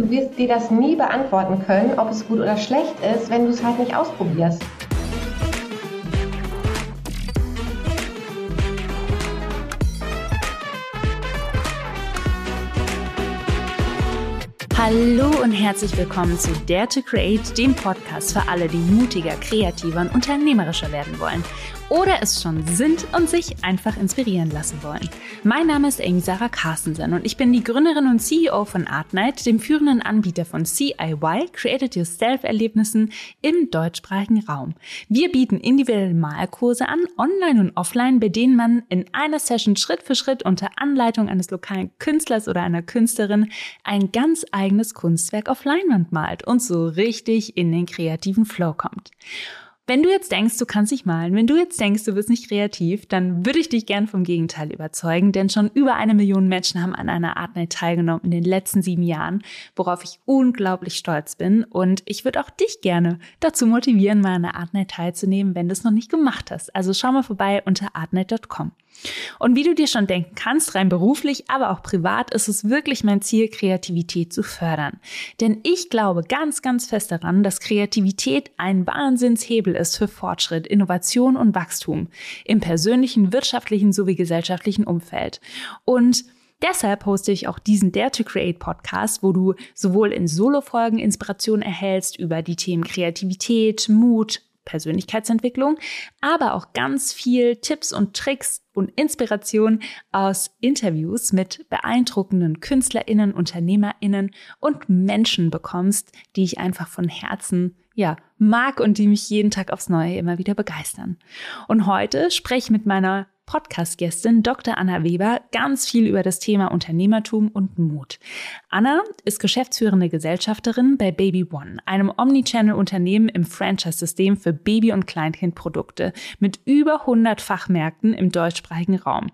Du wirst dir das nie beantworten können, ob es gut oder schlecht ist, wenn du es halt nicht ausprobierst. Hallo und herzlich willkommen zu Dare to Create, dem Podcast für alle, die mutiger, kreativer und unternehmerischer werden wollen oder es schon sind und sich einfach inspirieren lassen wollen. Mein Name ist Amy Sarah Carstensen und ich bin die Gründerin und CEO von Artnight, dem führenden Anbieter von CIY, Created Yourself Erlebnissen im deutschsprachigen Raum. Wir bieten individuelle Malkurse an, online und offline, bei denen man in einer Session Schritt für Schritt unter Anleitung eines lokalen Künstlers oder einer Künstlerin ein ganz eigenes Kunstwerk auf Leinwand malt und so richtig in den kreativen Flow kommt. Wenn du jetzt denkst, du kannst nicht malen, wenn du jetzt denkst, du bist nicht kreativ, dann würde ich dich gern vom Gegenteil überzeugen, denn schon über eine Million Menschen haben an einer Art Night teilgenommen in den letzten sieben Jahren, worauf ich unglaublich stolz bin. Und ich würde auch dich gerne dazu motivieren, mal an einer Art Night teilzunehmen, wenn du es noch nicht gemacht hast. Also schau mal vorbei unter artnight.com. Und wie du dir schon denken kannst, rein beruflich, aber auch privat, ist es wirklich mein Ziel, Kreativität zu fördern. Denn ich glaube ganz, ganz fest daran, dass Kreativität ein Wahnsinnshebel ist für Fortschritt, Innovation und Wachstum im persönlichen, wirtschaftlichen sowie gesellschaftlichen Umfeld. Und Deshalb poste ich auch diesen Dare to Create Podcast, wo du sowohl in Solo-Folgen Inspiration erhältst über die Themen Kreativität, Mut, Persönlichkeitsentwicklung, aber auch ganz viel Tipps und Tricks und Inspiration aus Interviews mit beeindruckenden KünstlerInnen, UnternehmerInnen und Menschen bekommst, die ich einfach von Herzen ja, mag und die mich jeden Tag aufs Neue immer wieder begeistern. Und heute spreche ich mit meiner Podcast-Gästin Dr. Anna Weber ganz viel über das Thema Unternehmertum und Mut. Anna ist geschäftsführende Gesellschafterin bei Baby One, einem Omnichannel-Unternehmen im Franchise-System für Baby- und Kleinkindprodukte mit über 100 Fachmärkten im deutschsprachigen Raum.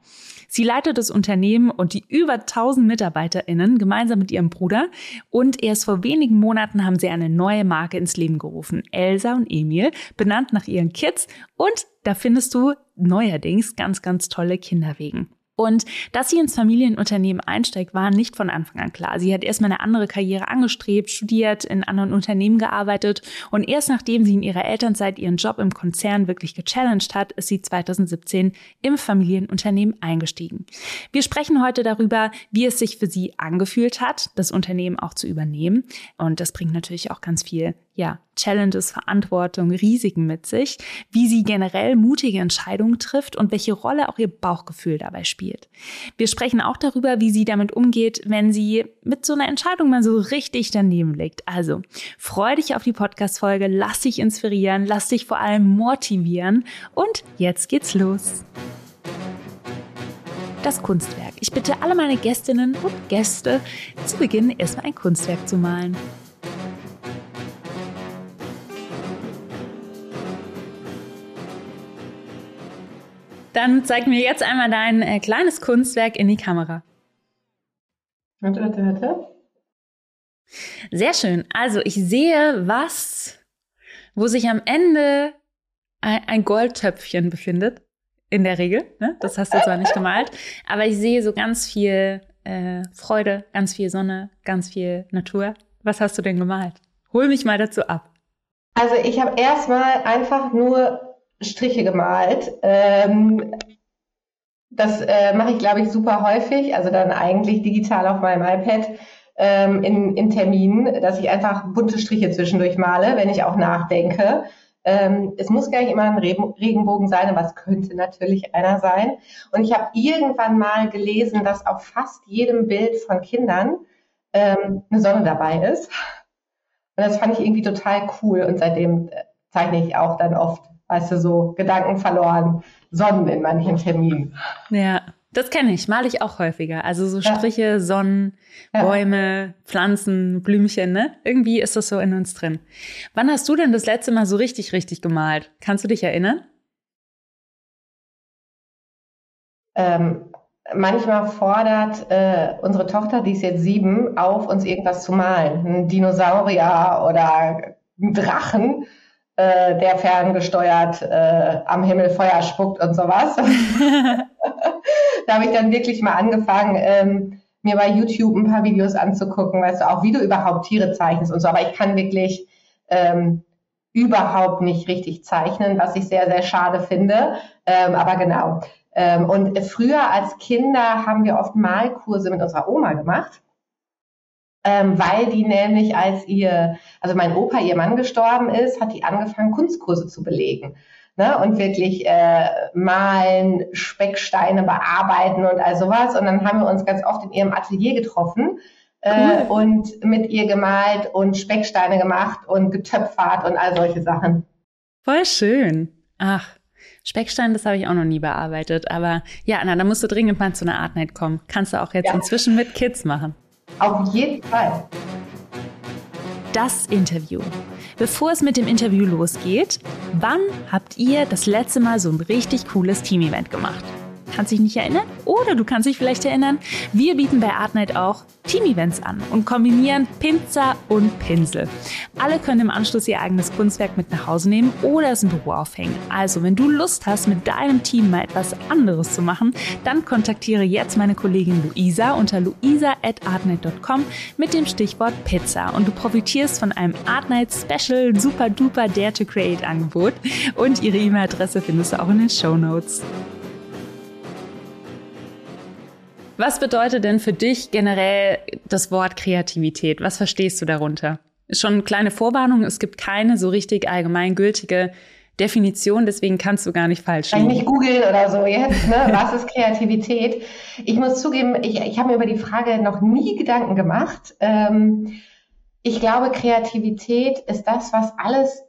Sie leitet das Unternehmen und die über 1000 MitarbeiterInnen gemeinsam mit ihrem Bruder und erst vor wenigen Monaten haben sie eine neue Marke ins Leben gerufen, Elsa und Emil, benannt nach ihren Kids und da findest du neuerdings ganz, ganz tolle Kinderwegen. Und dass sie ins Familienunternehmen einsteigt, war nicht von Anfang an klar. Sie hat erstmal eine andere Karriere angestrebt, studiert, in anderen Unternehmen gearbeitet und erst nachdem sie in ihrer Elternzeit ihren Job im Konzern wirklich gechallenged hat, ist sie 2017 im Familienunternehmen eingestiegen. Wir sprechen heute darüber, wie es sich für sie angefühlt hat, das Unternehmen auch zu übernehmen. Und das bringt natürlich auch ganz viel ja, Challenges, Verantwortung, Risiken mit sich, wie sie generell mutige Entscheidungen trifft und welche Rolle auch ihr Bauchgefühl dabei spielt. Wir sprechen auch darüber, wie sie damit umgeht, wenn sie mit so einer Entscheidung mal so richtig daneben liegt. Also, freu dich auf die Podcast-Folge, lass dich inspirieren, lass dich vor allem motivieren und jetzt geht's los. Das Kunstwerk. Ich bitte alle meine Gästinnen und Gäste zu Beginn erstmal ein Kunstwerk zu malen. Dann zeig mir jetzt einmal dein äh, kleines Kunstwerk in die Kamera. Warte, warte, warte. Sehr schön. Also ich sehe was, wo sich am Ende ein, ein Goldtöpfchen befindet. In der Regel. Ne? Das hast du zwar nicht gemalt. Aber ich sehe so ganz viel äh, Freude, ganz viel Sonne, ganz viel Natur. Was hast du denn gemalt? Hol mich mal dazu ab. Also ich habe erstmal einfach nur Striche gemalt. Ähm, das äh, mache ich, glaube ich, super häufig, also dann eigentlich digital auf meinem iPad ähm, in, in Terminen, dass ich einfach bunte Striche zwischendurch male, wenn ich auch nachdenke. Ähm, es muss gar nicht immer ein Regenbogen sein, aber es könnte natürlich einer sein. Und ich habe irgendwann mal gelesen, dass auf fast jedem Bild von Kindern ähm, eine Sonne dabei ist. Und das fand ich irgendwie total cool und seitdem äh, zeichne ich auch dann oft weißt du, so Gedanken verloren, Sonnen in manchen Terminen. Ja, das kenne ich, male ich auch häufiger. Also so Striche, ja. Sonnen, Bäume, ja. Pflanzen, Blümchen, ne? Irgendwie ist das so in uns drin. Wann hast du denn das letzte Mal so richtig, richtig gemalt? Kannst du dich erinnern? Ähm, manchmal fordert äh, unsere Tochter, die ist jetzt sieben, auf, uns irgendwas zu malen. Ein Dinosaurier oder ein Drachen äh, der ferngesteuert äh, am Himmel Feuer spuckt und sowas. da habe ich dann wirklich mal angefangen, ähm, mir bei YouTube ein paar Videos anzugucken, weißt du, auch wie du überhaupt Tiere zeichnest und so. Aber ich kann wirklich ähm, überhaupt nicht richtig zeichnen, was ich sehr, sehr schade finde. Ähm, aber genau. Ähm, und früher als Kinder haben wir oft Malkurse mit unserer Oma gemacht ähm, weil die nämlich als ihr, also mein Opa, ihr Mann gestorben ist, hat die angefangen, Kunstkurse zu belegen. Ne, und wirklich äh, malen, Specksteine bearbeiten und all sowas. Und dann haben wir uns ganz oft in ihrem Atelier getroffen äh, cool. und mit ihr gemalt und Specksteine gemacht und getöpfert und all solche Sachen. Voll schön. Ach, Speckstein, das habe ich auch noch nie bearbeitet. Aber ja, Anna, da musst du dringend mal zu einer Art Night kommen. Kannst du auch jetzt ja. inzwischen mit Kids machen. Auf jeden Fall. Das Interview. Bevor es mit dem Interview losgeht, wann habt ihr das letzte Mal so ein richtig cooles Team-Event gemacht? Kannst dich nicht erinnern oder du kannst dich vielleicht erinnern. Wir bieten bei Artnight auch Team-Events an und kombinieren Pinzer und Pinsel. Alle können im Anschluss ihr eigenes Kunstwerk mit nach Hause nehmen oder es im Büro aufhängen. Also, wenn du Lust hast, mit deinem Team mal etwas anderes zu machen, dann kontaktiere jetzt meine Kollegin Luisa unter luisa.artnight.com mit dem Stichwort Pizza und du profitierst von einem Artnight Special Super Duper Dare to Create Angebot und ihre E-Mail-Adresse findest du auch in den Show Notes. Was bedeutet denn für dich generell das Wort Kreativität? Was verstehst du darunter? Schon eine kleine Vorwarnung, es gibt keine so richtig allgemeingültige Definition, deswegen kannst du gar nicht falsch liegen. Nicht googeln oder so jetzt, ne? Was ist Kreativität? Ich muss zugeben, ich, ich habe mir über die Frage noch nie Gedanken gemacht. Ähm, ich glaube, Kreativität ist das, was alles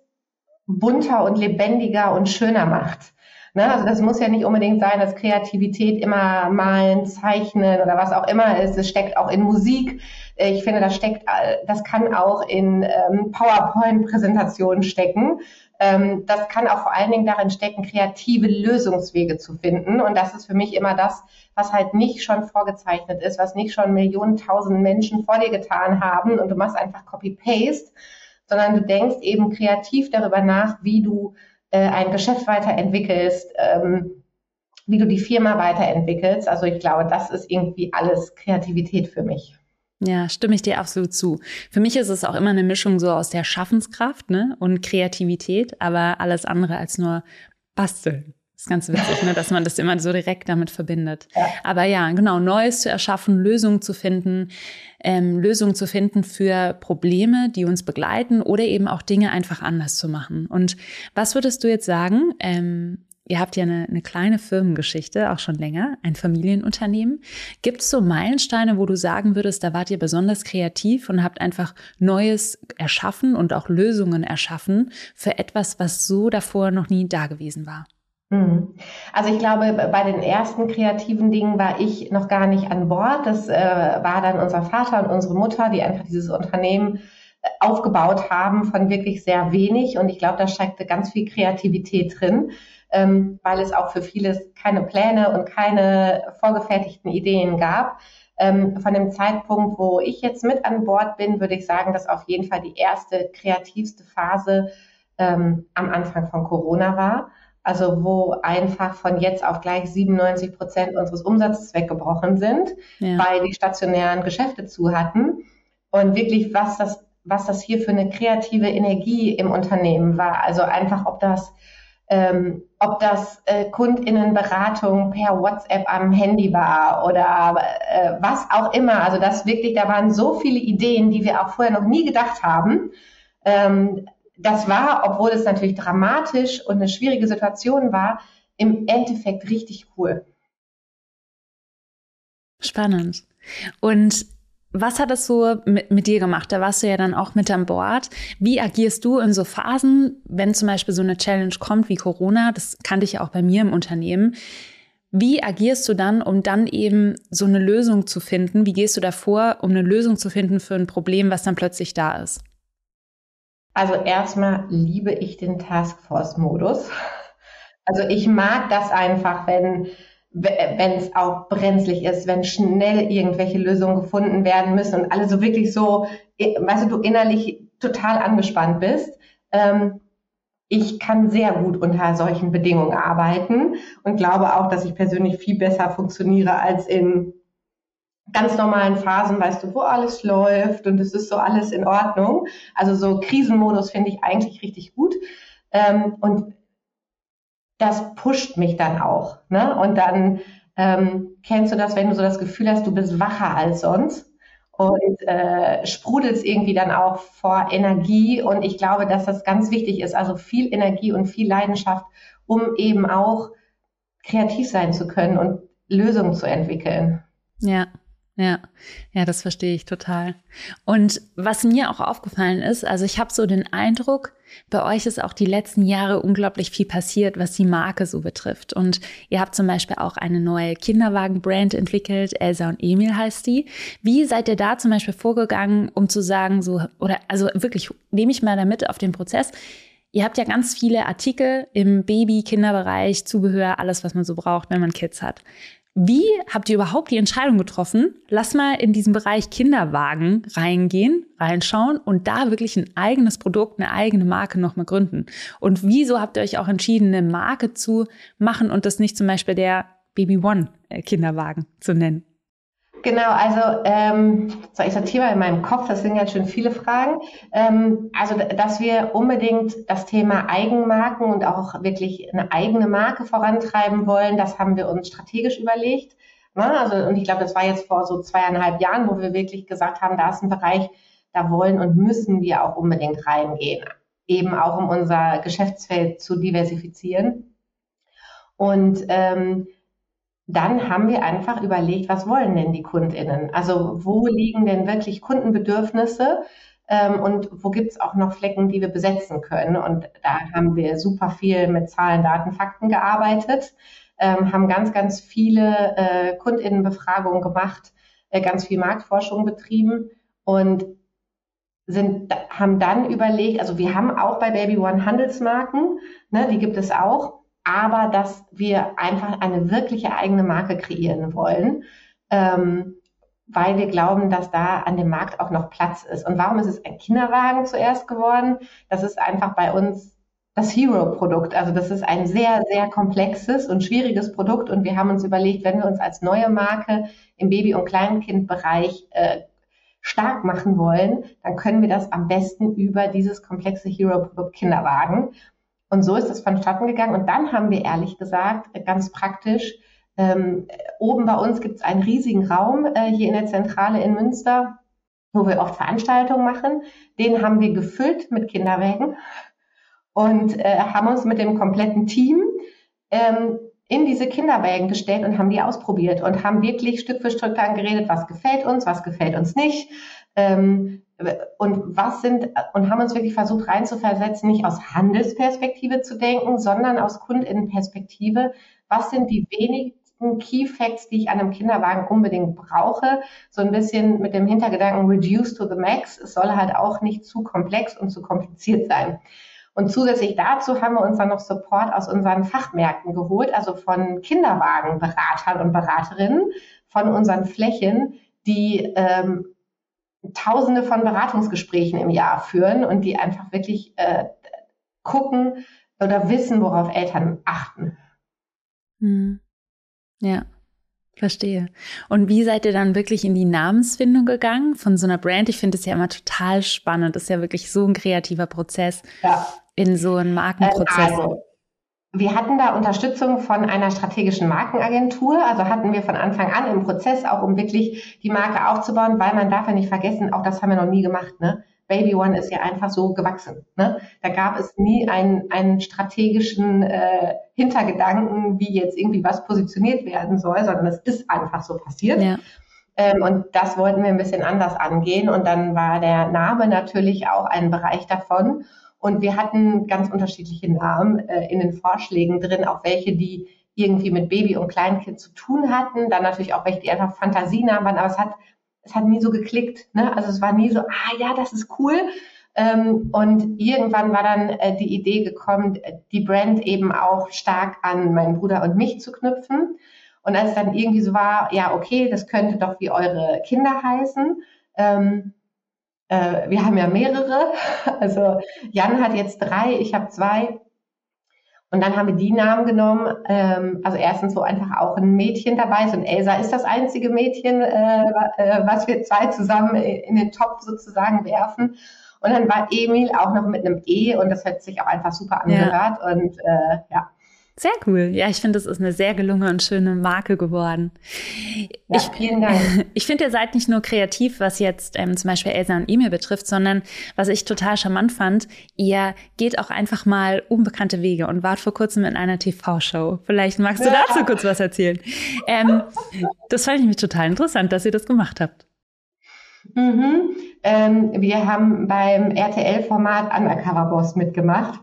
bunter und lebendiger und schöner macht. Ne? Also das muss ja nicht unbedingt sein, dass Kreativität immer malen, zeichnen oder was auch immer ist. Es steckt auch in Musik. Ich finde, das steckt, das kann auch in ähm, PowerPoint-Präsentationen stecken. Ähm, das kann auch vor allen Dingen darin stecken, kreative Lösungswege zu finden. Und das ist für mich immer das, was halt nicht schon vorgezeichnet ist, was nicht schon Millionen, tausend Menschen vor dir getan haben und du machst einfach Copy-Paste, sondern du denkst eben kreativ darüber nach, wie du äh, ein Geschäft weiterentwickelst, ähm, wie du die Firma weiterentwickelst. Also ich glaube, das ist irgendwie alles Kreativität für mich. Ja, stimme ich dir absolut zu. Für mich ist es auch immer eine Mischung so aus der Schaffenskraft ne, und Kreativität, aber alles andere als nur basteln. Das ist ganz witzig, ne, dass man das immer so direkt damit verbindet. Ja. Aber ja, genau, Neues zu erschaffen, Lösungen zu finden, ähm, Lösungen zu finden für Probleme, die uns begleiten oder eben auch Dinge einfach anders zu machen. Und was würdest du jetzt sagen? Ähm, Ihr habt ja eine, eine kleine Firmengeschichte, auch schon länger, ein Familienunternehmen. Gibt es so Meilensteine, wo du sagen würdest, da wart ihr besonders kreativ und habt einfach Neues erschaffen und auch Lösungen erschaffen für etwas, was so davor noch nie da gewesen war? Mhm. Also ich glaube, bei den ersten kreativen Dingen war ich noch gar nicht an Bord. Das äh, war dann unser Vater und unsere Mutter, die einfach dieses Unternehmen äh, aufgebaut haben von wirklich sehr wenig. Und ich glaube, da steckte ganz viel Kreativität drin, ähm, weil es auch für vieles keine Pläne und keine vorgefertigten Ideen gab. Ähm, von dem Zeitpunkt, wo ich jetzt mit an Bord bin, würde ich sagen, dass auf jeden Fall die erste kreativste Phase ähm, am Anfang von Corona war also wo einfach von jetzt auf gleich 97 Prozent unseres Umsatzes weggebrochen sind, ja. weil die stationären Geschäfte zu hatten. Und wirklich, was das, was das hier für eine kreative Energie im Unternehmen war. Also einfach, ob das ähm, ob das äh, Kundinnenberatung per WhatsApp am Handy war oder äh, was auch immer. Also das wirklich, da waren so viele Ideen, die wir auch vorher noch nie gedacht haben. Ähm, das war, obwohl es natürlich dramatisch und eine schwierige Situation war, im Endeffekt richtig cool. Spannend. Und was hat das so mit, mit, dir gemacht? Da warst du ja dann auch mit an Bord. Wie agierst du in so Phasen, wenn zum Beispiel so eine Challenge kommt wie Corona? Das kannte ich ja auch bei mir im Unternehmen. Wie agierst du dann, um dann eben so eine Lösung zu finden? Wie gehst du davor, um eine Lösung zu finden für ein Problem, was dann plötzlich da ist? Also erstmal liebe ich den Taskforce-Modus. Also ich mag das einfach, wenn wenn es auch brenzlig ist, wenn schnell irgendwelche Lösungen gefunden werden müssen und alle so wirklich so, weißt du, du innerlich total angespannt bist. Ähm, ich kann sehr gut unter solchen Bedingungen arbeiten und glaube auch, dass ich persönlich viel besser funktioniere als in ganz normalen Phasen, weißt du, wo alles läuft und es ist so alles in Ordnung. Also so Krisenmodus finde ich eigentlich richtig gut. Ähm, und das pusht mich dann auch. Ne? Und dann ähm, kennst du das, wenn du so das Gefühl hast, du bist wacher als sonst und äh, sprudelst irgendwie dann auch vor Energie. Und ich glaube, dass das ganz wichtig ist. Also viel Energie und viel Leidenschaft, um eben auch kreativ sein zu können und Lösungen zu entwickeln. Ja, ja, ja, das verstehe ich total. Und was mir auch aufgefallen ist, also ich habe so den Eindruck, bei euch ist auch die letzten Jahre unglaublich viel passiert, was die Marke so betrifft. Und ihr habt zum Beispiel auch eine neue Kinderwagen-Brand entwickelt, Elsa und Emil heißt die. Wie seid ihr da zum Beispiel vorgegangen, um zu sagen, so, oder also wirklich, nehme ich mal damit auf den Prozess. Ihr habt ja ganz viele Artikel im Baby-Kinderbereich, Zubehör, alles, was man so braucht, wenn man Kids hat. Wie habt ihr überhaupt die Entscheidung getroffen? Lass mal in diesen Bereich Kinderwagen reingehen, reinschauen und da wirklich ein eigenes Produkt, eine eigene Marke nochmal gründen. Und wieso habt ihr euch auch entschieden, eine Marke zu machen und das nicht zum Beispiel der Baby One äh, Kinderwagen zu nennen? Genau, also ähm, so ich sortiere mal in meinem Kopf, das sind jetzt schon viele Fragen. Ähm, also, dass wir unbedingt das Thema Eigenmarken und auch wirklich eine eigene Marke vorantreiben wollen, das haben wir uns strategisch überlegt. Ne? Also, und ich glaube, das war jetzt vor so zweieinhalb Jahren, wo wir wirklich gesagt haben, da ist ein Bereich, da wollen und müssen wir auch unbedingt reingehen. Eben auch um unser Geschäftsfeld zu diversifizieren. Und ähm, dann haben wir einfach überlegt, was wollen denn die KundInnen? Also wo liegen denn wirklich Kundenbedürfnisse? Ähm, und wo gibt's auch noch Flecken, die wir besetzen können? Und da haben wir super viel mit Zahlen, Daten, Fakten gearbeitet, ähm, haben ganz, ganz viele äh, KundInnenbefragungen gemacht, äh, ganz viel Marktforschung betrieben und sind, haben dann überlegt, also wir haben auch bei Baby One Handelsmarken, ne, die gibt es auch, aber dass wir einfach eine wirkliche eigene Marke kreieren wollen, ähm, weil wir glauben, dass da an dem Markt auch noch Platz ist. Und warum ist es ein Kinderwagen zuerst geworden? Das ist einfach bei uns das Hero-Produkt. Also das ist ein sehr, sehr komplexes und schwieriges Produkt. Und wir haben uns überlegt, wenn wir uns als neue Marke im Baby- und Kleinkindbereich äh, stark machen wollen, dann können wir das am besten über dieses komplexe Hero-Produkt Kinderwagen. Und so ist es vonstatten gegangen. Und dann haben wir ehrlich gesagt, ganz praktisch, ähm, oben bei uns gibt es einen riesigen Raum äh, hier in der Zentrale in Münster, wo wir oft Veranstaltungen machen. Den haben wir gefüllt mit Kinderwägen und äh, haben uns mit dem kompletten Team ähm, in diese Kinderwägen gestellt und haben die ausprobiert und haben wirklich Stück für Stück dann geredet, was gefällt uns, was gefällt uns nicht. Ähm, und was sind, und haben uns wirklich versucht reinzuversetzen, nicht aus Handelsperspektive zu denken, sondern aus Kundinnenperspektive. Was sind die wenigsten Key Facts, die ich an einem Kinderwagen unbedingt brauche? So ein bisschen mit dem Hintergedanken reduce to the max. Es soll halt auch nicht zu komplex und zu kompliziert sein. Und zusätzlich dazu haben wir uns dann noch Support aus unseren Fachmärkten geholt, also von Kinderwagenberatern und Beraterinnen, von unseren Flächen, die ähm, Tausende von Beratungsgesprächen im Jahr führen und die einfach wirklich äh, gucken oder wissen, worauf Eltern achten. Hm. Ja, verstehe. Und wie seid ihr dann wirklich in die Namensfindung gegangen von so einer Brand? Ich finde es ja immer total spannend. Das ist ja wirklich so ein kreativer Prozess ja. in so einem Markenprozess. Also, wir hatten da Unterstützung von einer strategischen Markenagentur, also hatten wir von Anfang an im Prozess auch, um wirklich die Marke aufzubauen, weil man darf ja nicht vergessen, auch das haben wir noch nie gemacht, ne? Baby One ist ja einfach so gewachsen. Ne? Da gab es nie einen, einen strategischen äh, Hintergedanken, wie jetzt irgendwie was positioniert werden soll, sondern es ist einfach so passiert. Ja. Ähm, und das wollten wir ein bisschen anders angehen. Und dann war der Name natürlich auch ein Bereich davon. Und wir hatten ganz unterschiedliche Namen äh, in den Vorschlägen drin, auch welche, die irgendwie mit Baby und Kleinkind zu tun hatten. Dann natürlich auch welche, die einfach Fantasienamen waren. Aber es hat, es hat nie so geklickt. Ne? Also es war nie so, ah ja, das ist cool. Ähm, und irgendwann war dann äh, die Idee gekommen, die Brand eben auch stark an meinen Bruder und mich zu knüpfen. Und als es dann irgendwie so war, ja, okay, das könnte doch wie eure Kinder heißen, ähm, äh, wir haben ja mehrere. Also Jan hat jetzt drei, ich habe zwei. Und dann haben wir die Namen genommen. Ähm, also erstens, wo einfach auch ein Mädchen dabei ist. Und Elsa ist das einzige Mädchen, äh, äh, was wir zwei zusammen in den Topf sozusagen werfen. Und dann war Emil auch noch mit einem E und das hat sich auch einfach super angehört. Ja. Und äh, ja, sehr cool. Ja, ich finde, es ist eine sehr gelungene und schöne Marke geworden. Ja, ich, vielen Dank. Ich finde, ihr seid nicht nur kreativ, was jetzt ähm, zum Beispiel Elsa und E-Mail betrifft, sondern was ich total charmant fand, ihr geht auch einfach mal unbekannte Wege und wart vor kurzem in einer TV-Show. Vielleicht magst du ja. dazu kurz was erzählen. Ähm, das fand ich mich total interessant, dass ihr das gemacht habt. Mhm. Ähm, wir haben beim RTL-Format Undercover Boss mitgemacht.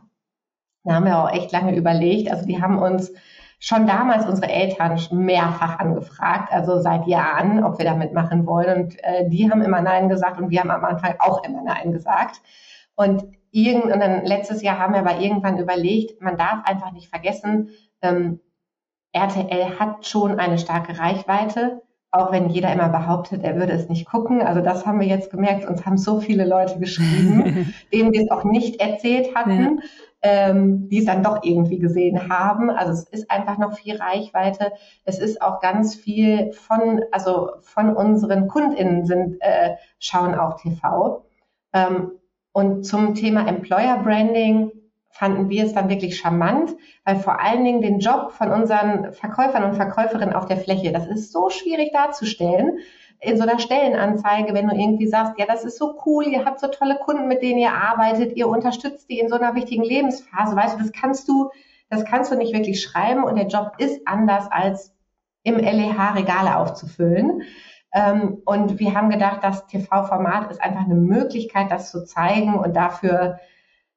Da haben wir auch echt lange überlegt. Also die haben uns schon damals unsere Eltern mehrfach angefragt, also seit Jahren, ob wir da mitmachen wollen. Und äh, die haben immer Nein gesagt und wir haben am Anfang auch immer Nein gesagt. Und, irgend, und dann letztes Jahr haben wir aber irgendwann überlegt, man darf einfach nicht vergessen, ähm, RTL hat schon eine starke Reichweite, auch wenn jeder immer behauptet, er würde es nicht gucken. Also das haben wir jetzt gemerkt. Uns haben so viele Leute geschrieben, denen wir es auch nicht erzählt hatten. Ja ähm, die es dann doch irgendwie gesehen haben. Also es ist einfach noch viel Reichweite. Es ist auch ganz viel von, also von unseren KundInnen sind, äh, schauen auch TV. Ähm, und zum Thema Employer Branding fanden wir es dann wirklich charmant, weil vor allen Dingen den Job von unseren Verkäufern und Verkäuferinnen auf der Fläche, das ist so schwierig darzustellen in so einer Stellenanzeige, wenn du irgendwie sagst, ja, das ist so cool, ihr habt so tolle Kunden, mit denen ihr arbeitet, ihr unterstützt die in so einer wichtigen Lebensphase, weißt du, das kannst du, das kannst du nicht wirklich schreiben und der Job ist anders als im LEH Regale aufzufüllen. Ähm, und wir haben gedacht, das TV-Format ist einfach eine Möglichkeit, das zu zeigen und dafür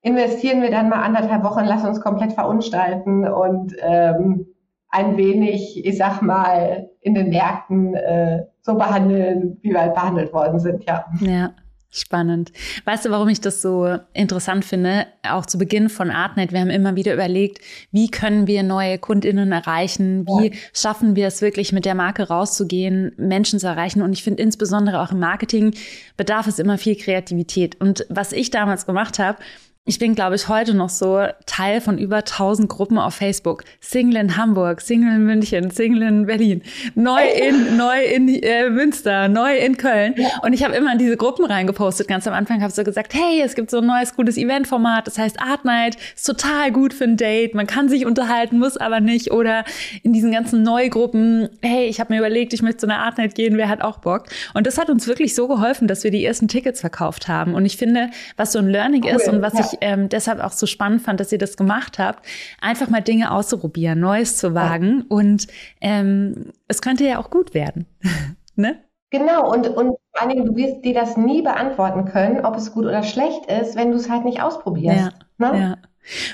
investieren wir dann mal anderthalb Wochen, lass uns komplett verunstalten und ähm, ein wenig, ich sag mal, in den Märkten äh, so behandeln, wie wir halt behandelt worden sind, ja. Ja. Spannend. Weißt du, warum ich das so interessant finde? Auch zu Beginn von Artnet, wir haben immer wieder überlegt, wie können wir neue KundInnen erreichen? Wie ja. schaffen wir es wirklich mit der Marke rauszugehen, Menschen zu erreichen? Und ich finde insbesondere auch im Marketing bedarf es immer viel Kreativität. Und was ich damals gemacht habe, ich bin, glaube ich, heute noch so Teil von über 1000 Gruppen auf Facebook. Single in Hamburg, Single in München, Single in Berlin, neu in, neu in äh, Münster, neu in Köln. Und ich habe immer in diese Gruppen reingepostet. Ganz am Anfang habe ich so gesagt, hey, es gibt so ein neues, cooles Eventformat, das heißt Art Night, ist total gut für ein Date. Man kann sich unterhalten, muss aber nicht. Oder in diesen ganzen Neugruppen, hey, ich habe mir überlegt, ich möchte zu einer Art Night gehen, wer hat auch Bock? Und das hat uns wirklich so geholfen, dass wir die ersten Tickets verkauft haben. Und ich finde, was so ein Learning cool. ist und was ja. Ich ähm, deshalb auch so spannend fand, dass ihr das gemacht habt, einfach mal Dinge auszuprobieren, Neues zu wagen. Ja. Und ähm, es könnte ja auch gut werden. ne? Genau, und, und vor allen Dingen, du wirst dir das nie beantworten können, ob es gut oder schlecht ist, wenn du es halt nicht ausprobierst. Ja, ne? ja.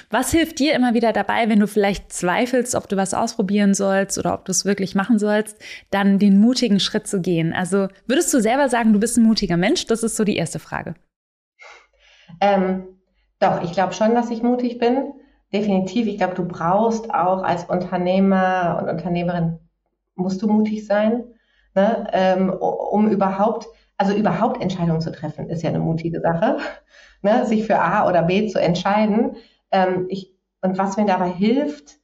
Was hilft dir immer wieder dabei, wenn du vielleicht zweifelst, ob du was ausprobieren sollst oder ob du es wirklich machen sollst, dann den mutigen Schritt zu gehen? Also würdest du selber sagen, du bist ein mutiger Mensch? Das ist so die erste Frage. Ähm, doch, ich glaube schon, dass ich mutig bin. Definitiv. Ich glaube, du brauchst auch als Unternehmer und Unternehmerin, musst du mutig sein, ne? ähm, um überhaupt, also überhaupt Entscheidungen zu treffen, ist ja eine mutige Sache, ne? sich für A oder B zu entscheiden. Ähm, ich, und was mir dabei hilft,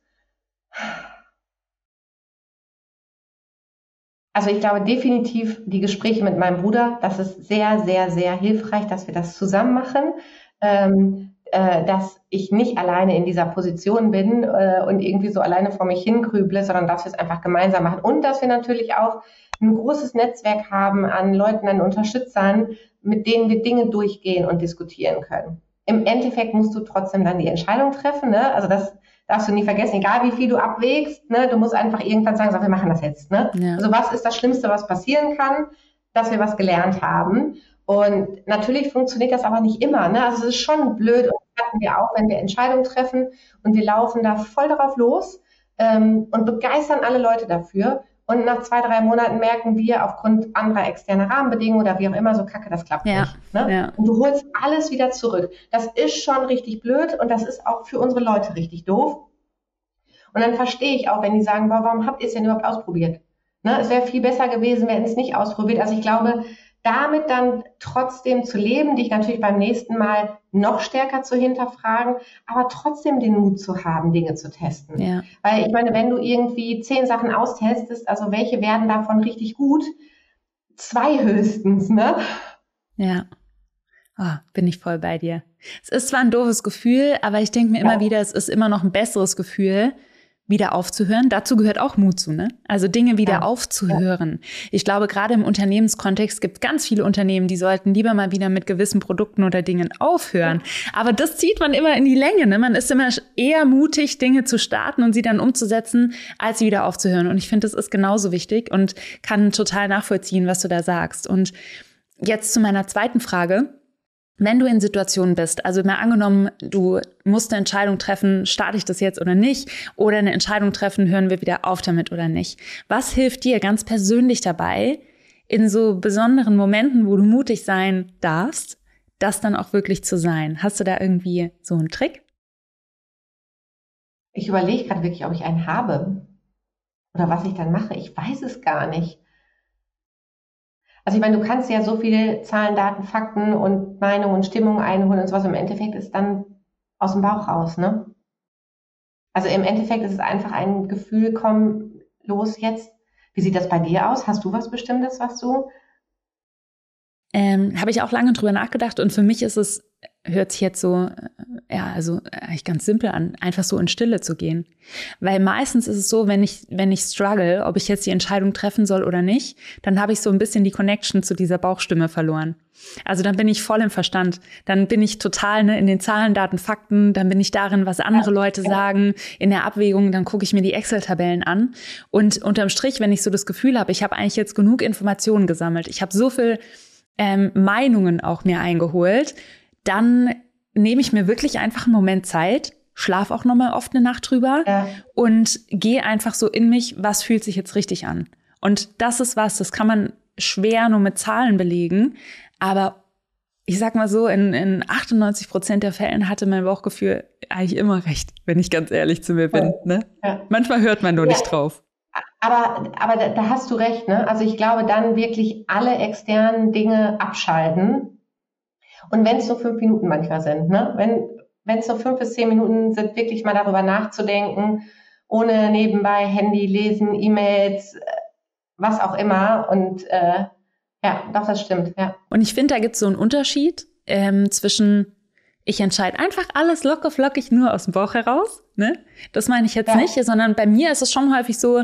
also ich glaube definitiv die Gespräche mit meinem Bruder, das ist sehr, sehr, sehr hilfreich, dass wir das zusammen machen ähm, äh, dass ich nicht alleine in dieser Position bin äh, und irgendwie so alleine vor mich hingrüble, sondern dass wir es einfach gemeinsam machen und dass wir natürlich auch ein großes Netzwerk haben an Leuten, an Unterstützern, mit denen wir Dinge durchgehen und diskutieren können. Im Endeffekt musst du trotzdem dann die Entscheidung treffen, ne? Also das darfst du nie vergessen, egal wie viel du abwägst, ne? Du musst einfach irgendwann sagen, so, wir machen das jetzt, ne? Ja. Also was ist das Schlimmste, was passieren kann? Dass wir was gelernt haben. Und natürlich funktioniert das aber nicht immer. Ne? Also es ist schon blöd und das hatten wir auch, wenn wir Entscheidungen treffen und wir laufen da voll darauf los ähm, und begeistern alle Leute dafür. Und nach zwei, drei Monaten merken wir aufgrund anderer externer Rahmenbedingungen oder wie auch immer, so kacke, das klappt ja, nicht. Ne? Ja. Und du holst alles wieder zurück. Das ist schon richtig blöd und das ist auch für unsere Leute richtig doof. Und dann verstehe ich auch, wenn die sagen, warum habt ihr es denn überhaupt ausprobiert? Ne? Es wäre viel besser gewesen, wenn es nicht ausprobiert. Also ich glaube, damit dann trotzdem zu leben, dich natürlich beim nächsten Mal noch stärker zu hinterfragen, aber trotzdem den Mut zu haben, Dinge zu testen. Ja. Weil ich meine, wenn du irgendwie zehn Sachen austestest, also welche werden davon richtig gut? Zwei höchstens, ne? Ja. Oh, bin ich voll bei dir. Es ist zwar ein doofes Gefühl, aber ich denke mir ja. immer wieder, es ist immer noch ein besseres Gefühl, wieder aufzuhören. Dazu gehört auch Mut zu, ne? Also Dinge wieder ja. aufzuhören. Ich glaube, gerade im Unternehmenskontext gibt ganz viele Unternehmen, die sollten lieber mal wieder mit gewissen Produkten oder Dingen aufhören. Ja. Aber das zieht man immer in die Länge, ne? Man ist immer eher mutig, Dinge zu starten und sie dann umzusetzen, als sie wieder aufzuhören. Und ich finde, das ist genauso wichtig und kann total nachvollziehen, was du da sagst. Und jetzt zu meiner zweiten Frage wenn du in Situationen bist, also mal angenommen, du musst eine Entscheidung treffen, starte ich das jetzt oder nicht, oder eine Entscheidung treffen, hören wir wieder auf damit oder nicht. Was hilft dir ganz persönlich dabei, in so besonderen Momenten, wo du mutig sein darfst, das dann auch wirklich zu sein? Hast du da irgendwie so einen Trick? Ich überlege gerade wirklich, ob ich einen habe oder was ich dann mache. Ich weiß es gar nicht. Also ich meine, du kannst ja so viele Zahlen, Daten, Fakten und Meinungen und Stimmungen einholen und sowas. Im Endeffekt ist dann aus dem Bauch raus, ne? Also im Endeffekt ist es einfach ein Gefühl, komm, los jetzt. Wie sieht das bei dir aus? Hast du was Bestimmtes, was du? Ähm, Habe ich auch lange drüber nachgedacht und für mich ist es hört sich jetzt so, äh, ja, also eigentlich ganz simpel an, einfach so in Stille zu gehen. Weil meistens ist es so, wenn ich, wenn ich struggle, ob ich jetzt die Entscheidung treffen soll oder nicht, dann habe ich so ein bisschen die Connection zu dieser Bauchstimme verloren. Also dann bin ich voll im Verstand. Dann bin ich total ne, in den Zahlen, Daten, Fakten. Dann bin ich darin, was andere Leute sagen. In der Abwägung, dann gucke ich mir die Excel-Tabellen an. Und unterm Strich, wenn ich so das Gefühl habe, ich habe eigentlich jetzt genug Informationen gesammelt. Ich habe so viel ähm, Meinungen auch mir eingeholt dann nehme ich mir wirklich einfach einen Moment Zeit, schlaf auch nochmal oft eine Nacht drüber ja. und gehe einfach so in mich, was fühlt sich jetzt richtig an. Und das ist was, das kann man schwer nur mit Zahlen belegen, aber ich sag mal so, in, in 98 Prozent der Fällen hatte mein Bauchgefühl eigentlich immer recht, wenn ich ganz ehrlich zu mir bin. Ne? Ja. Manchmal hört man nur ja. nicht drauf. Aber, aber da, da hast du recht. Ne? Also ich glaube, dann wirklich alle externen Dinge abschalten und wenn es nur fünf Minuten manchmal sind, ne? wenn es nur fünf bis zehn Minuten sind, wirklich mal darüber nachzudenken, ohne nebenbei Handy lesen, E-Mails, äh, was auch immer. Und äh, ja, doch, das stimmt. Ja. Und ich finde, da gibt es so einen Unterschied ähm, zwischen ich entscheide einfach alles locker flockig nur aus dem Bauch heraus. Ne? Das meine ich jetzt ja. nicht, sondern bei mir ist es schon häufig so,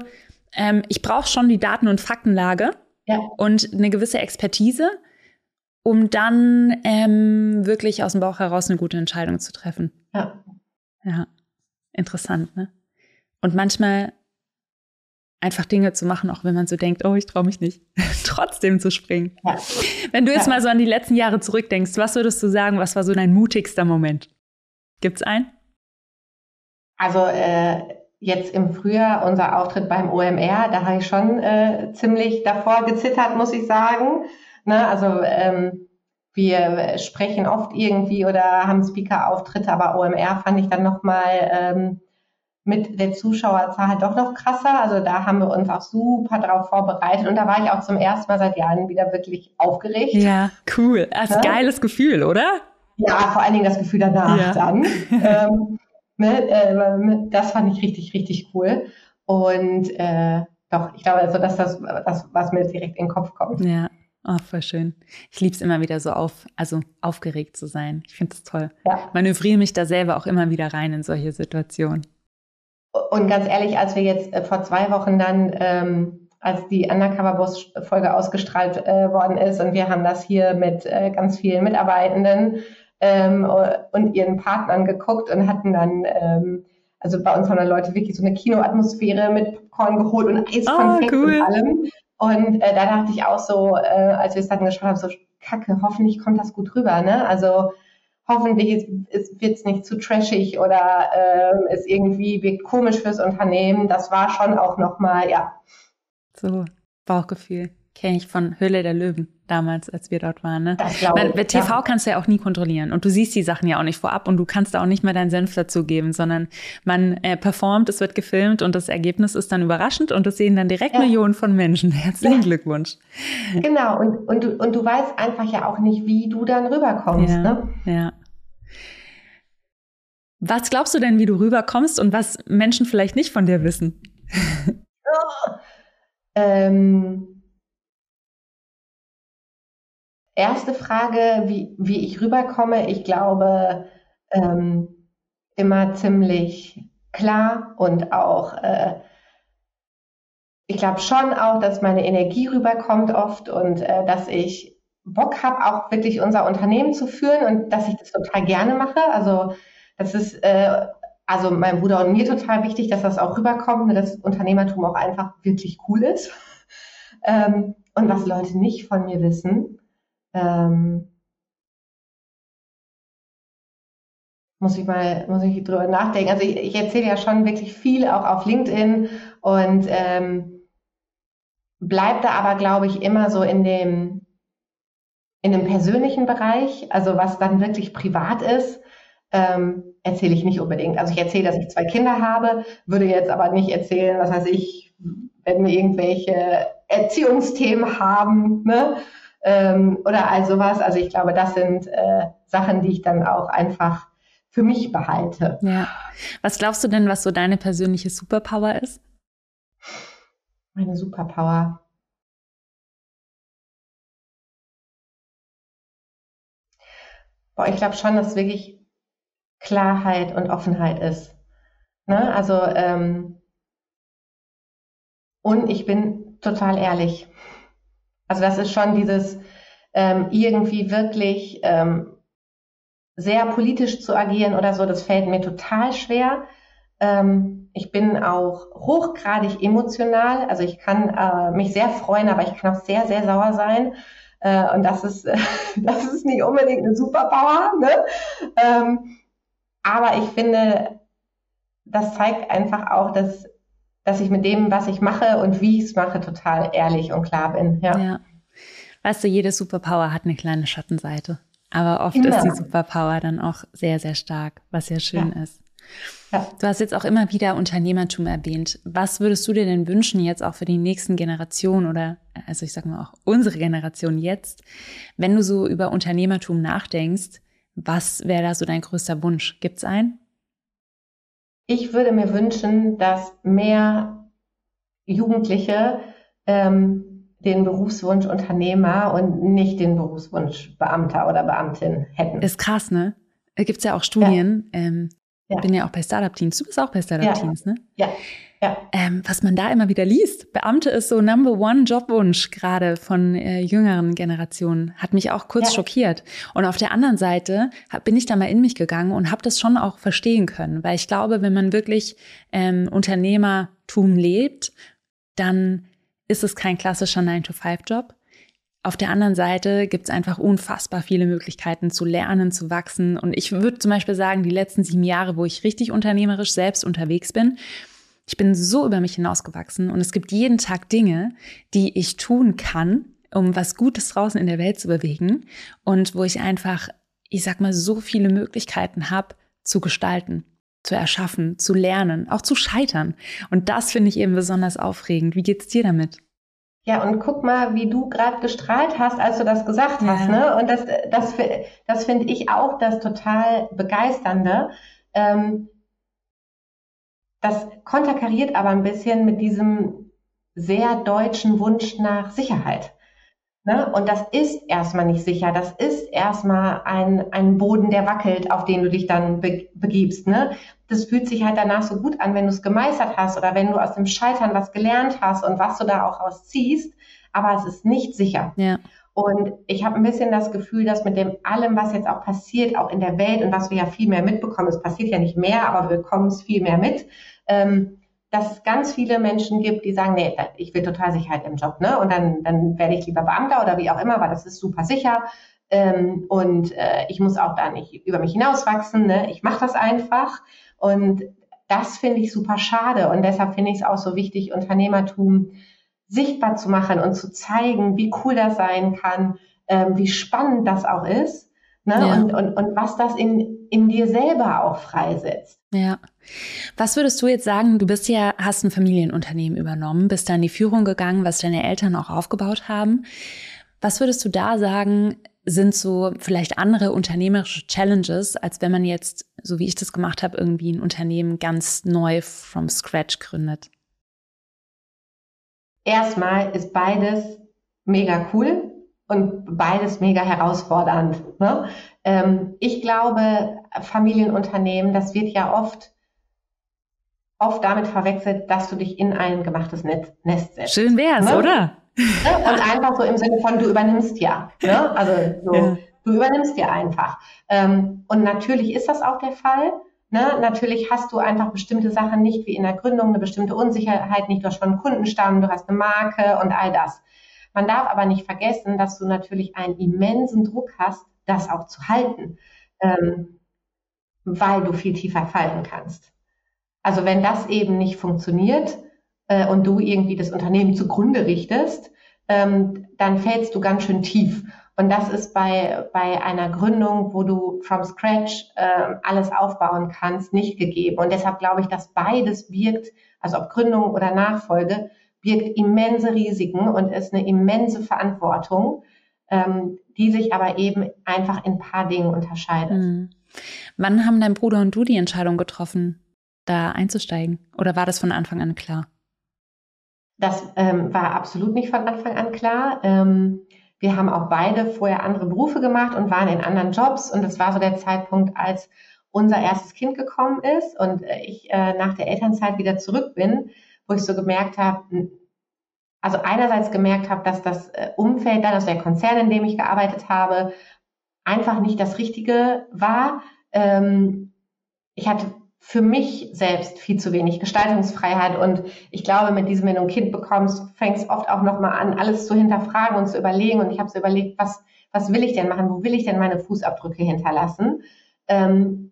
ähm, ich brauche schon die Daten- und Faktenlage ja. und eine gewisse Expertise um dann ähm, wirklich aus dem Bauch heraus eine gute Entscheidung zu treffen. Ja. Ja, interessant, ne? Und manchmal einfach Dinge zu machen, auch wenn man so denkt, oh, ich traue mich nicht, trotzdem zu springen. Ja. Wenn du jetzt ja. mal so an die letzten Jahre zurückdenkst, was würdest du sagen, was war so dein mutigster Moment? Gibt's einen? Also äh, jetzt im Frühjahr unser Auftritt beim OMR, da habe ich schon äh, ziemlich davor gezittert, muss ich sagen. Ne? Also ähm, wir sprechen oft irgendwie oder haben Speaker-Auftritte, aber OMR fand ich dann nochmal ähm, mit der Zuschauerzahl doch noch krasser. Also da haben wir uns auch super drauf vorbereitet und da war ich auch zum ersten Mal seit Jahren wieder wirklich aufgeregt. Ja, cool. Das ist ein geiles Gefühl, oder? Ja, vor allen Dingen das Gefühl danach ja. dann. ähm, ne, äh, das fand ich richtig, richtig cool. Und äh, doch, ich glaube, also, dass das, das, was mir direkt in den Kopf kommt. Ja. Oh, voll schön. Ich liebe es immer wieder so auf, also aufgeregt zu sein. Ich finde es toll. Ja. Manövriere mich da selber auch immer wieder rein in solche Situationen. Und ganz ehrlich, als wir jetzt äh, vor zwei Wochen dann, ähm, als die Undercover-Boss-Folge ausgestrahlt äh, worden ist und wir haben das hier mit äh, ganz vielen Mitarbeitenden ähm, und ihren Partnern geguckt und hatten dann, ähm, also bei uns haben dann Leute wirklich so eine Kinoatmosphäre mit Popcorn geholt und Eiskonfekt oh, cool. und allem. Und äh, da dachte ich auch so, äh, als wir es dann geschaut haben, so Kacke, hoffentlich kommt das gut rüber, ne? Also hoffentlich wird es nicht zu trashig oder äh, ist irgendwie wirkt komisch fürs Unternehmen. Das war schon auch nochmal, ja. So, Bauchgefühl. Kenne ich von Höhle der Löwen. Damals, als wir dort waren. Ne? Das glaube ich. Bei TV ja. kannst du ja auch nie kontrollieren und du siehst die Sachen ja auch nicht vorab und du kannst da auch nicht mehr deinen Senf dazugeben, sondern man äh, performt, es wird gefilmt und das Ergebnis ist dann überraschend und das sehen dann direkt ja. Millionen von Menschen. Herzlichen ja. Glückwunsch. Genau, und, und, du, und du weißt einfach ja auch nicht, wie du dann rüberkommst. Ja. Ne? ja. Was glaubst du denn, wie du rüberkommst und was Menschen vielleicht nicht von dir wissen? ähm, erste Frage, wie, wie ich rüberkomme. Ich glaube, ähm, immer ziemlich klar und auch, äh, ich glaube schon auch, dass meine Energie rüberkommt oft und äh, dass ich Bock habe, auch wirklich unser Unternehmen zu führen und dass ich das total gerne mache. Also das ist äh, also meinem Bruder und mir total wichtig, dass das auch rüberkommt, dass Unternehmertum auch einfach wirklich cool ist. Ähm, und was Leute nicht von mir wissen, ähm, muss ich mal, muss ich drüber nachdenken. Also ich, ich erzähle ja schon wirklich viel auch auf LinkedIn und ähm, bleib da aber, glaube ich, immer so in dem, in dem persönlichen Bereich, also was dann wirklich privat ist ähm, erzähle ich nicht unbedingt. Also ich erzähle, dass ich zwei Kinder habe, würde jetzt aber nicht erzählen, was heißt ich, wenn wir irgendwelche Erziehungsthemen haben, ne? Ähm, oder all sowas. Also ich glaube, das sind äh, Sachen, die ich dann auch einfach für mich behalte. Ja. Was glaubst du denn, was so deine persönliche Superpower ist? Meine Superpower. Boah, ich glaube schon, dass wirklich Klarheit und Offenheit ist. Ne? Also, ähm, und ich bin total ehrlich. Also das ist schon dieses ähm, irgendwie wirklich ähm, sehr politisch zu agieren oder so, das fällt mir total schwer. Ähm, ich bin auch hochgradig emotional, also ich kann äh, mich sehr freuen, aber ich kann auch sehr, sehr sauer sein. Äh, und das ist, äh, das ist nicht unbedingt eine Superpower. Ne? Ähm, aber ich finde, das zeigt einfach auch, dass, dass ich mit dem, was ich mache und wie ich es mache, total ehrlich und klar bin. Ja. ja. Weißt du, jede Superpower hat eine kleine Schattenseite. Aber oft ja. ist die Superpower dann auch sehr, sehr stark, was ja schön ja. ist. Ja. Du hast jetzt auch immer wieder Unternehmertum erwähnt. Was würdest du dir denn wünschen jetzt auch für die nächsten Generationen oder, also ich sage mal auch unsere Generation jetzt, wenn du so über Unternehmertum nachdenkst, was wäre da so dein größter Wunsch? Gibt es einen? Ich würde mir wünschen, dass mehr Jugendliche ähm, den Berufswunsch Unternehmer und nicht den Berufswunsch Beamter oder Beamtin hätten. Ist krass, ne? Gibt es ja auch Studien. Ja. Ähm, ja. Bin ja auch bei Startup Teams. Du bist auch bei Startup ja. Teams, ne? Ja. Ja. Ähm, was man da immer wieder liest. Beamte ist so Number One Jobwunsch gerade von äh, jüngeren Generationen. Hat mich auch kurz ja. schockiert. Und auf der anderen Seite hab, bin ich da mal in mich gegangen und habe das schon auch verstehen können, weil ich glaube, wenn man wirklich ähm, Unternehmertum lebt, dann ist es kein klassischer 9-to-5-Job. Auf der anderen Seite gibt es einfach unfassbar viele Möglichkeiten zu lernen, zu wachsen. Und ich würde zum Beispiel sagen, die letzten sieben Jahre, wo ich richtig unternehmerisch selbst unterwegs bin, ich bin so über mich hinausgewachsen und es gibt jeden Tag Dinge, die ich tun kann, um was Gutes draußen in der Welt zu bewegen und wo ich einfach, ich sag mal, so viele Möglichkeiten habe zu gestalten, zu erschaffen, zu lernen, auch zu scheitern. Und das finde ich eben besonders aufregend. Wie geht's dir damit? Ja, und guck mal, wie du gerade gestrahlt hast, als du das gesagt ja. hast. Ne? Und das, das, das finde ich auch das total Begeisternde. Ähm, das konterkariert aber ein bisschen mit diesem sehr deutschen Wunsch nach Sicherheit. Ne? Und das ist erstmal nicht sicher. Das ist erstmal ein, ein Boden, der wackelt, auf den du dich dann be begibst. Ne? Das fühlt sich halt danach so gut an, wenn du es gemeistert hast oder wenn du aus dem Scheitern was gelernt hast und was du da auch rausziehst. Aber es ist nicht sicher. Ja. Und ich habe ein bisschen das Gefühl, dass mit dem allem, was jetzt auch passiert, auch in der Welt und was wir ja viel mehr mitbekommen, es passiert ja nicht mehr, aber wir bekommen es viel mehr mit, ähm, dass es ganz viele Menschen gibt, die sagen, nee, ich will total Sicherheit im Job, ne? Und dann, dann werde ich lieber Beamter oder wie auch immer, weil das ist super sicher. Ähm, und äh, ich muss auch da nicht über mich hinauswachsen, ne? Ich mache das einfach. Und das finde ich super schade. Und deshalb finde ich es auch so wichtig, Unternehmertum sichtbar zu machen und zu zeigen, wie cool das sein kann, ähm, wie spannend das auch ist ne? Ja. und, und, und was das in, in dir selber auch freisetzt. Ja. Was würdest du jetzt sagen? Du bist ja, hast ein Familienunternehmen übernommen, bist da in die Führung gegangen, was deine Eltern auch aufgebaut haben. Was würdest du da sagen, sind so vielleicht andere unternehmerische Challenges, als wenn man jetzt, so wie ich das gemacht habe, irgendwie ein Unternehmen ganz neu from scratch gründet? Erstmal ist beides mega cool und beides mega herausfordernd. Ne? Ähm, ich glaube, Familienunternehmen, das wird ja oft oft damit verwechselt, dass du dich in ein gemachtes Nest setzt. Schön wär's, ne? oder? Ne? Und einfach so im Sinne von, du übernimmst ja. Ne? Also so, ja. du übernimmst ja einfach. Ähm, und natürlich ist das auch der Fall. Ne? Natürlich hast du einfach bestimmte Sachen nicht wie in der Gründung, eine bestimmte Unsicherheit nicht. Du hast schon einen Kundenstamm, du hast eine Marke und all das. Man darf aber nicht vergessen, dass du natürlich einen immensen Druck hast, das auch zu halten, ähm, weil du viel tiefer fallen kannst. Also wenn das eben nicht funktioniert, äh, und du irgendwie das Unternehmen zugrunde richtest, ähm, dann fällst du ganz schön tief. Und das ist bei, bei einer Gründung, wo du from scratch äh, alles aufbauen kannst, nicht gegeben. Und deshalb glaube ich, dass beides birgt, also ob Gründung oder Nachfolge, birgt immense Risiken und ist eine immense Verantwortung, ähm, die sich aber eben einfach in ein paar Dingen unterscheidet. Mhm. Wann haben dein Bruder und du die Entscheidung getroffen, da einzusteigen? Oder war das von Anfang an klar? Das ähm, war absolut nicht von Anfang an klar. Ähm, wir haben auch beide vorher andere Berufe gemacht und waren in anderen Jobs. Und das war so der Zeitpunkt, als unser erstes Kind gekommen ist und äh, ich äh, nach der Elternzeit wieder zurück bin, wo ich so gemerkt habe, also einerseits gemerkt habe, dass das äh, Umfeld dann, also der Konzern, in dem ich gearbeitet habe, einfach nicht das Richtige war. Ähm, ich hatte für mich selbst viel zu wenig Gestaltungsfreiheit. Und ich glaube, mit diesem, wenn du ein Kind bekommst, fängst oft auch nochmal an, alles zu hinterfragen und zu überlegen. Und ich habe so überlegt, was, was will ich denn machen? Wo will ich denn meine Fußabdrücke hinterlassen? Ähm,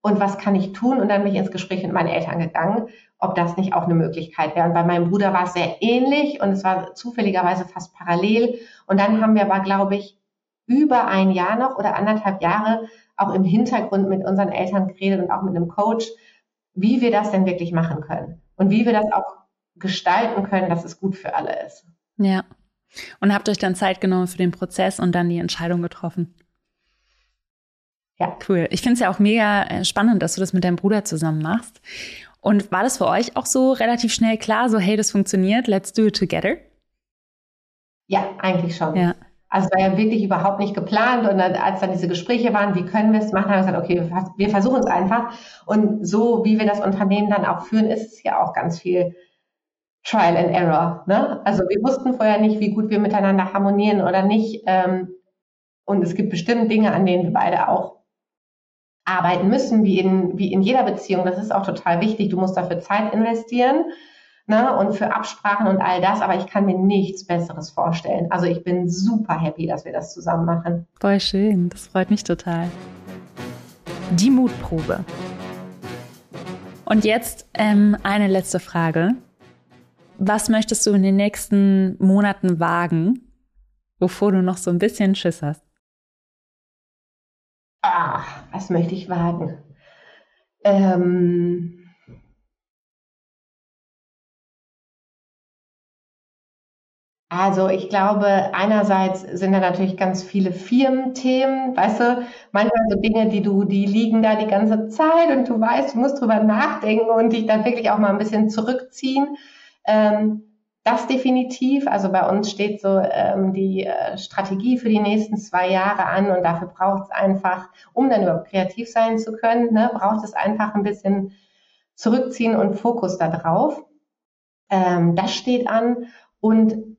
und was kann ich tun? Und dann bin ich ins Gespräch mit meinen Eltern gegangen, ob das nicht auch eine Möglichkeit wäre. Und bei meinem Bruder war es sehr ähnlich und es war zufälligerweise fast parallel. Und dann haben wir aber, glaube ich, über ein Jahr noch oder anderthalb Jahre auch im Hintergrund mit unseren Eltern geredet und auch mit einem Coach, wie wir das denn wirklich machen können und wie wir das auch gestalten können, dass es gut für alle ist. Ja. Und habt euch dann Zeit genommen für den Prozess und dann die Entscheidung getroffen. Ja. Cool. Ich finde es ja auch mega äh, spannend, dass du das mit deinem Bruder zusammen machst. Und war das für euch auch so relativ schnell klar, so hey, das funktioniert, let's do it together? Ja, eigentlich schon. Ja. Also war ja wirklich überhaupt nicht geplant. Und als dann diese Gespräche waren, wie können wir es machen, haben wir gesagt, okay, wir versuchen es einfach. Und so wie wir das Unternehmen dann auch führen, ist es ja auch ganz viel Trial and Error. Ne? Also wir wussten vorher nicht, wie gut wir miteinander harmonieren oder nicht. Ähm, und es gibt bestimmt Dinge, an denen wir beide auch arbeiten müssen, wie in, wie in jeder Beziehung. Das ist auch total wichtig. Du musst dafür Zeit investieren ne, und für Absprachen und all das, aber ich kann mir nichts Besseres vorstellen. Also ich bin super happy, dass wir das zusammen machen. Voll schön, das freut mich total. Die Mutprobe. Und jetzt ähm, eine letzte Frage. Was möchtest du in den nächsten Monaten wagen, bevor du noch so ein bisschen Schiss hast? Ah, was möchte ich wagen? Ähm, Also ich glaube, einerseits sind da natürlich ganz viele Firmenthemen, weißt du, manchmal so Dinge, die du, die liegen da die ganze Zeit und du weißt, du musst drüber nachdenken und dich dann wirklich auch mal ein bisschen zurückziehen. Ähm, das definitiv. Also bei uns steht so ähm, die äh, Strategie für die nächsten zwei Jahre an und dafür braucht es einfach, um dann überhaupt kreativ sein zu können, ne, braucht es einfach ein bisschen zurückziehen und Fokus da drauf. Ähm, das steht an und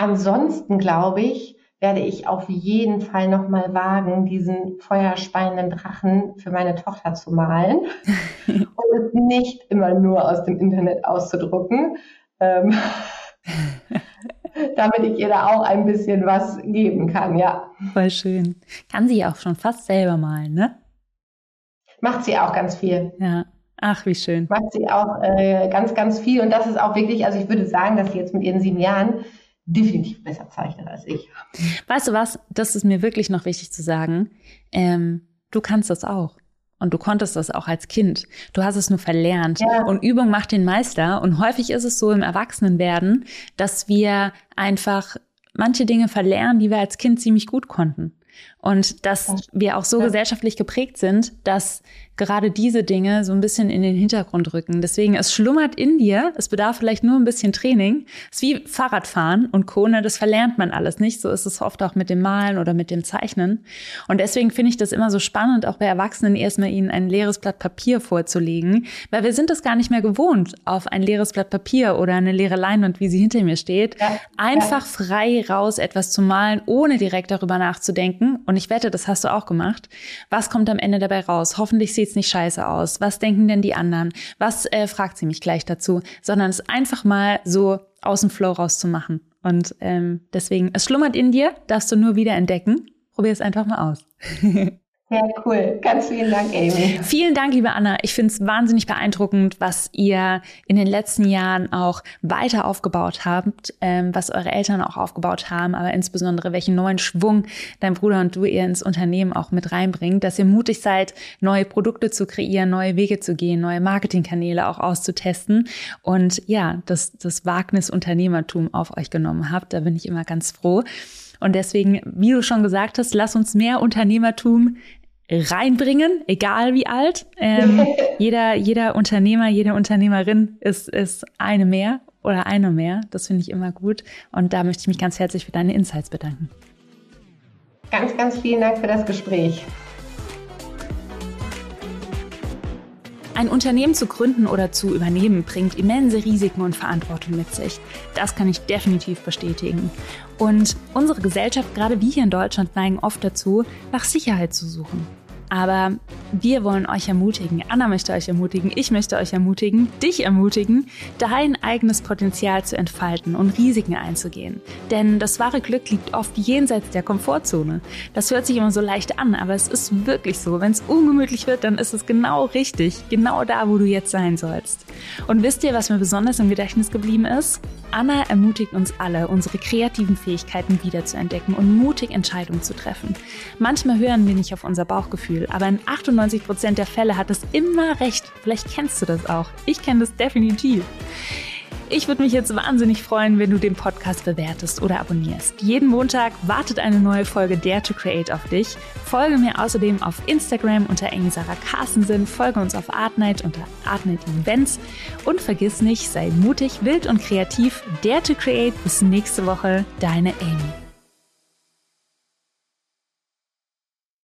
Ansonsten glaube ich, werde ich auf jeden Fall nochmal wagen, diesen feuerspeienden Drachen für meine Tochter zu malen und es nicht immer nur aus dem Internet auszudrucken, ähm, damit ich ihr da auch ein bisschen was geben kann, ja. Voll schön. Kann sie ja auch schon fast selber malen, ne? Macht sie auch ganz viel. Ja. Ach, wie schön. Macht sie auch äh, ganz, ganz viel. Und das ist auch wirklich, also ich würde sagen, dass sie jetzt mit ihren sieben Jahren definitiv besser zeichnet als ich. Weißt du was? Das ist mir wirklich noch wichtig zu sagen. Ähm, du kannst das auch. Und du konntest das auch als Kind. Du hast es nur verlernt. Ja. Und Übung macht den Meister. Und häufig ist es so im Erwachsenenwerden, dass wir einfach manche Dinge verlernen, die wir als Kind ziemlich gut konnten. Und dass wir auch so gesellschaftlich geprägt sind, dass gerade diese Dinge so ein bisschen in den Hintergrund rücken. Deswegen, es schlummert in dir, es bedarf vielleicht nur ein bisschen Training. Es ist wie Fahrradfahren und Kone, das verlernt man alles nicht. So ist es oft auch mit dem Malen oder mit dem Zeichnen. Und deswegen finde ich das immer so spannend, auch bei Erwachsenen erstmal ihnen ein leeres Blatt Papier vorzulegen, weil wir sind das gar nicht mehr gewohnt, auf ein leeres Blatt Papier oder eine leere Leinwand, wie sie hinter mir steht, ja, einfach frei raus etwas zu malen, ohne direkt darüber nachzudenken. Und ich wette, das hast du auch gemacht. Was kommt am Ende dabei raus? Hoffentlich sieht sieht's nicht scheiße aus? Was denken denn die anderen? Was äh, fragt sie mich gleich dazu? Sondern es einfach mal so aus dem Flow rauszumachen. Und ähm, deswegen, es schlummert in dir, darfst du nur wieder entdecken. Probier es einfach mal aus. Ja, cool. Ganz vielen Dank, Amy. Vielen Dank, liebe Anna. Ich finde es wahnsinnig beeindruckend, was ihr in den letzten Jahren auch weiter aufgebaut habt, ähm, was eure Eltern auch aufgebaut haben, aber insbesondere welchen neuen Schwung dein Bruder und du ihr ins Unternehmen auch mit reinbringt, dass ihr mutig seid, neue Produkte zu kreieren, neue Wege zu gehen, neue Marketingkanäle auch auszutesten und ja, das, das Wagnis Unternehmertum auf euch genommen habt. Da bin ich immer ganz froh. Und deswegen, wie du schon gesagt hast, lass uns mehr Unternehmertum reinbringen, egal wie alt. Ähm, jeder, jeder Unternehmer, jede Unternehmerin ist, ist eine mehr oder eine mehr. Das finde ich immer gut. Und da möchte ich mich ganz herzlich für deine Insights bedanken. Ganz, ganz vielen Dank für das Gespräch. Ein Unternehmen zu gründen oder zu übernehmen bringt immense Risiken und Verantwortung mit sich. Das kann ich definitiv bestätigen. Und unsere Gesellschaft, gerade wir hier in Deutschland, neigen oft dazu, nach Sicherheit zu suchen. Aber wir wollen euch ermutigen, Anna möchte euch ermutigen, ich möchte euch ermutigen, dich ermutigen, dein eigenes Potenzial zu entfalten und Risiken einzugehen. Denn das wahre Glück liegt oft jenseits der Komfortzone. Das hört sich immer so leicht an, aber es ist wirklich so. Wenn es ungemütlich wird, dann ist es genau richtig, genau da, wo du jetzt sein sollst. Und wisst ihr, was mir besonders im Gedächtnis geblieben ist? Anna ermutigt uns alle, unsere kreativen Fähigkeiten wiederzuentdecken und mutig Entscheidungen zu treffen. Manchmal hören wir nicht auf unser Bauchgefühl, aber in 98 Prozent der Fälle hat es immer recht. Vielleicht kennst du das auch. Ich kenne das definitiv. Ich würde mich jetzt wahnsinnig freuen, wenn du den Podcast bewertest oder abonnierst. Jeden Montag wartet eine neue Folge Dare to Create auf dich. Folge mir außerdem auf Instagram unter Sarah Carstensen, folge uns auf Artnight unter Artnight Events und vergiss nicht, sei mutig, wild und kreativ. Dare to Create bis nächste Woche, deine Amy.